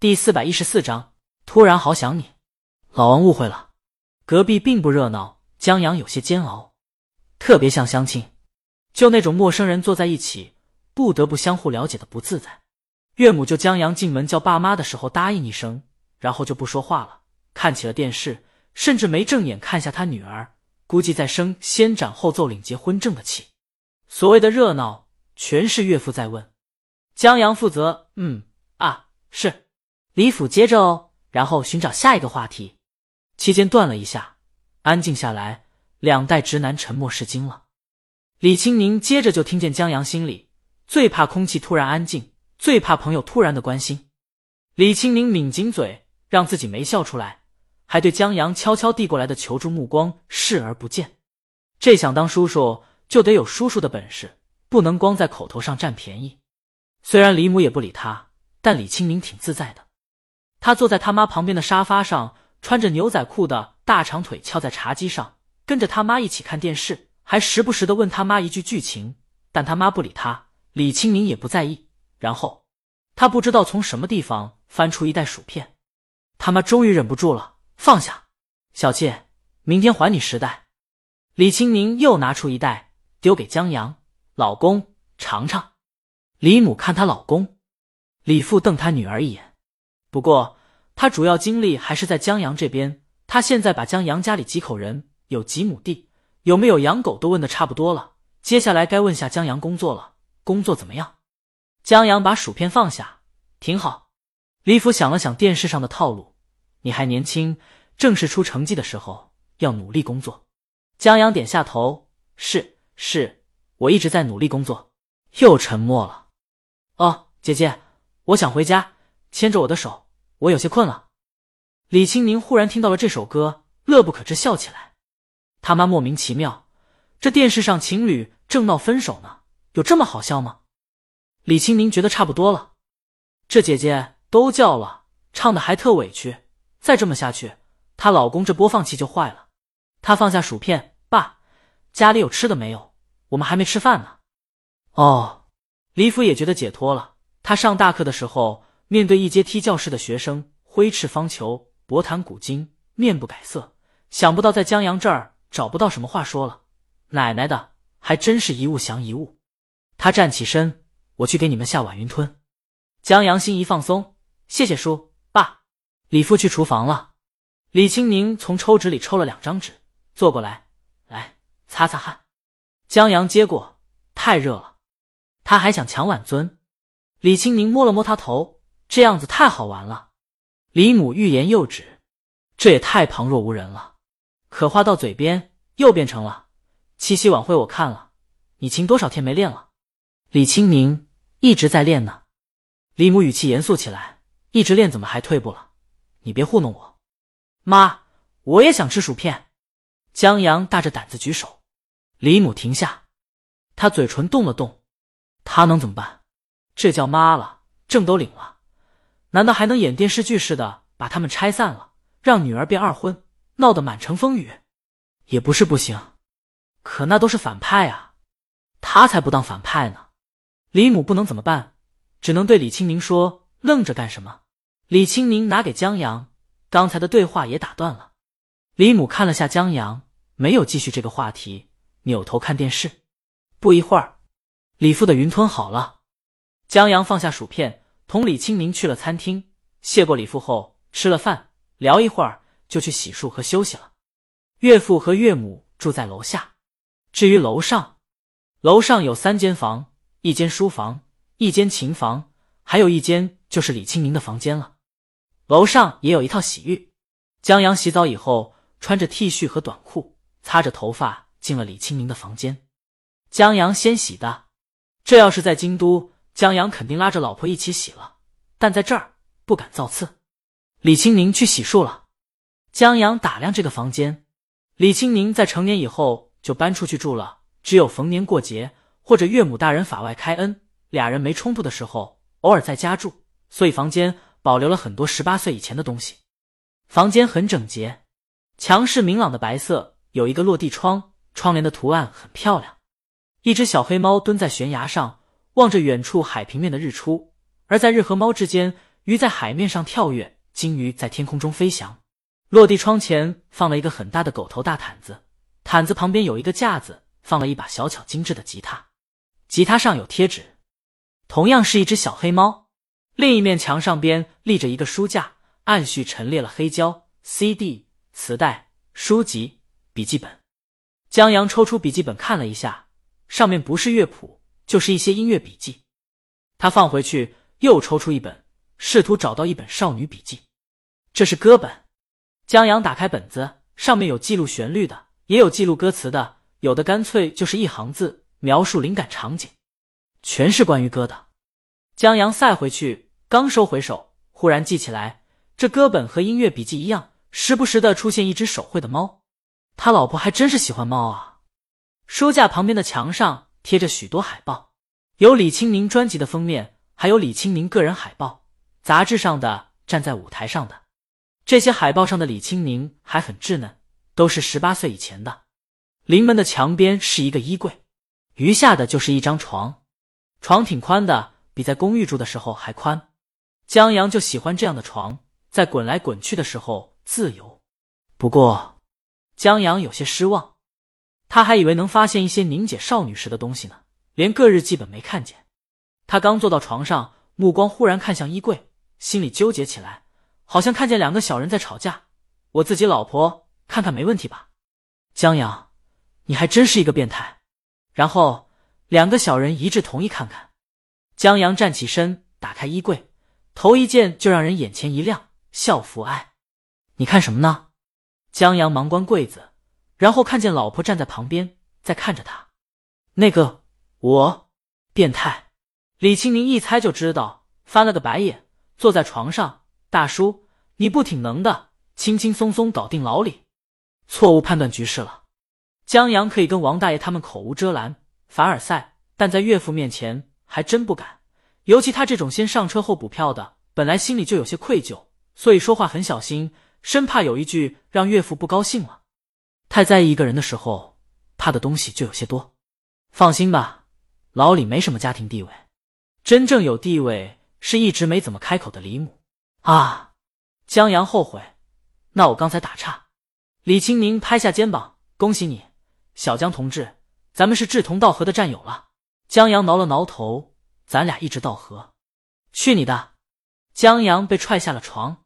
第四百一十四章，突然好想你。老王误会了，隔壁并不热闹。江阳有些煎熬，特别像相亲，就那种陌生人坐在一起，不得不相互了解的不自在。岳母就江阳进门叫爸妈的时候答应一声，然后就不说话了，看起了电视，甚至没正眼看下他女儿，估计在生先斩后奏领结婚证的气。所谓的热闹，全是岳父在问。江阳负责，嗯啊是。李府接着哦，然后寻找下一个话题。期间断了一下，安静下来，两代直男沉默是金了。李青宁接着就听见江阳心里最怕空气突然安静，最怕朋友突然的关心。李青宁抿紧嘴，让自己没笑出来，还对江阳悄悄递过来的求助目光视而不见。这想当叔叔，就得有叔叔的本事，不能光在口头上占便宜。虽然李母也不理他，但李青宁挺自在的。他坐在他妈旁边的沙发上，穿着牛仔裤的大长腿翘在茶几上，跟着他妈一起看电视，还时不时的问他妈一句剧情。但他妈不理他，李青明也不在意。然后他不知道从什么地方翻出一袋薯片，他妈终于忍不住了，放下，小气，明天还你十袋。李青明又拿出一袋，丢给江阳老公尝尝。李母看她老公，李父瞪他女儿一眼。不过，他主要精力还是在江阳这边。他现在把江阳家里几口人、有几亩地、有没有养狗都问的差不多了。接下来该问下江阳工作了，工作怎么样？江阳把薯片放下，挺好。李府想了想电视上的套路：你还年轻，正是出成绩的时候，要努力工作。江阳点下头：是是，我一直在努力工作。又沉默了。哦，姐姐，我想回家。牵着我的手，我有些困了。李青宁忽然听到了这首歌，乐不可支，笑起来。他妈莫名其妙，这电视上情侣正闹分手呢，有这么好笑吗？李青宁觉得差不多了，这姐姐都叫了，唱的还特委屈，再这么下去，她老公这播放器就坏了。她放下薯片，爸，家里有吃的没有？我们还没吃饭呢。哦，李府也觉得解脱了。他上大课的时候。面对一阶梯教室的学生，挥斥方遒，博谈古今，面不改色。想不到在江阳这儿找不到什么话说了。奶奶的，还真是一物降一物。他站起身，我去给你们下碗云吞。江阳心一放松，谢谢叔爸。李父去厨房了。李青宁从抽纸里抽了两张纸，坐过来，来擦擦汗。江阳接过，太热了。他还想抢碗尊。李青宁摸了摸他头。这样子太好玩了，李母欲言又止，这也太旁若无人了。可话到嘴边又变成了七夕晚会，我看了，你亲多少天没练了？李青宁一直在练呢。李母语气严肃起来，一直练怎么还退步了？你别糊弄我，妈，我也想吃薯片。江阳大着胆子举手，李母停下，他嘴唇动了动，他能怎么办？这叫妈了，证都领了。难道还能演电视剧似的把他们拆散了，让女儿变二婚，闹得满城风雨？也不是不行，可那都是反派啊，他才不当反派呢。李母不能怎么办？只能对李青宁说：“愣着干什么？”李青宁拿给江阳，刚才的对话也打断了。李母看了下江阳，没有继续这个话题，扭头看电视。不一会儿，李父的云吞好了，江阳放下薯片。同李清明去了餐厅，谢过李父后吃了饭，聊一会儿就去洗漱和休息了。岳父和岳母住在楼下，至于楼上，楼上有三间房，一间书房，一间琴房，还有一间就是李清明的房间了。楼上也有一套洗浴。江阳洗澡以后，穿着 T 恤和短裤，擦着头发进了李清明的房间。江阳先洗的，这要是在京都。江阳肯定拉着老婆一起洗了，但在这儿不敢造次。李青宁去洗漱了。江阳打量这个房间。李青宁在成年以后就搬出去住了，只有逢年过节或者岳母大人法外开恩，俩人没冲突的时候，偶尔在家住，所以房间保留了很多十八岁以前的东西。房间很整洁，墙是明朗的白色，有一个落地窗，窗帘的图案很漂亮。一只小黑猫蹲在悬崖上。望着远处海平面的日出，而在日和猫之间，鱼在海面上跳跃，金鱼在天空中飞翔。落地窗前放了一个很大的狗头大毯子，毯子旁边有一个架子，放了一把小巧精致的吉他，吉他上有贴纸，同样是一只小黑猫。另一面墙上边立着一个书架，按序陈列了黑胶、CD、磁带、书籍、笔记本。江阳抽出笔记本看了一下，上面不是乐谱，就是一些音乐笔记。他放回去，又抽出一本，试图找到一本少女笔记，这是歌本。江阳打开本子，上面有记录旋律的，也有记录歌词的，有的干脆就是一行字描述灵感场景，全是关于歌的。江阳塞回去，刚收回手，忽然记起来，这歌本和音乐笔记一样，时不时的出现一只手绘的猫。他老婆还真是喜欢猫啊！书架旁边的墙上贴着许多海报，有李青宁专辑的封面，还有李青宁个人海报，杂志上的，站在舞台上的。这些海报上的李青宁还很稚嫩，都是十八岁以前的。临门的墙边是一个衣柜，余下的就是一张床，床挺宽的，比在公寓住的时候还宽。江阳就喜欢这样的床，在滚来滚去的时候自由。不过，江阳有些失望，他还以为能发现一些凝结少女时的东西呢，连个日记本没看见。他刚坐到床上，目光忽然看向衣柜，心里纠结起来。好像看见两个小人在吵架，我自己老婆看看没问题吧？江阳，你还真是一个变态。然后两个小人一致同意看看。江阳站起身，打开衣柜，头一件就让人眼前一亮，校服。哎，你看什么呢？江阳忙关柜子，然后看见老婆站在旁边在看着他。那个我变态，李青宁一猜就知道，翻了个白眼，坐在床上。大叔，你不挺能的，轻轻松松搞定老李，错误判断局势了。江阳可以跟王大爷他们口无遮拦、凡尔赛，但在岳父面前还真不敢。尤其他这种先上车后补票的，本来心里就有些愧疚，所以说话很小心，生怕有一句让岳父不高兴了。太在意一个人的时候，怕的东西就有些多。放心吧，老李没什么家庭地位，真正有地位是一直没怎么开口的李母。啊！江阳后悔，那我刚才打岔。李青宁拍下肩膀，恭喜你，小江同志，咱们是志同道合的战友了。江阳挠了挠头，咱俩一直道合。去你的！江阳被踹下了床。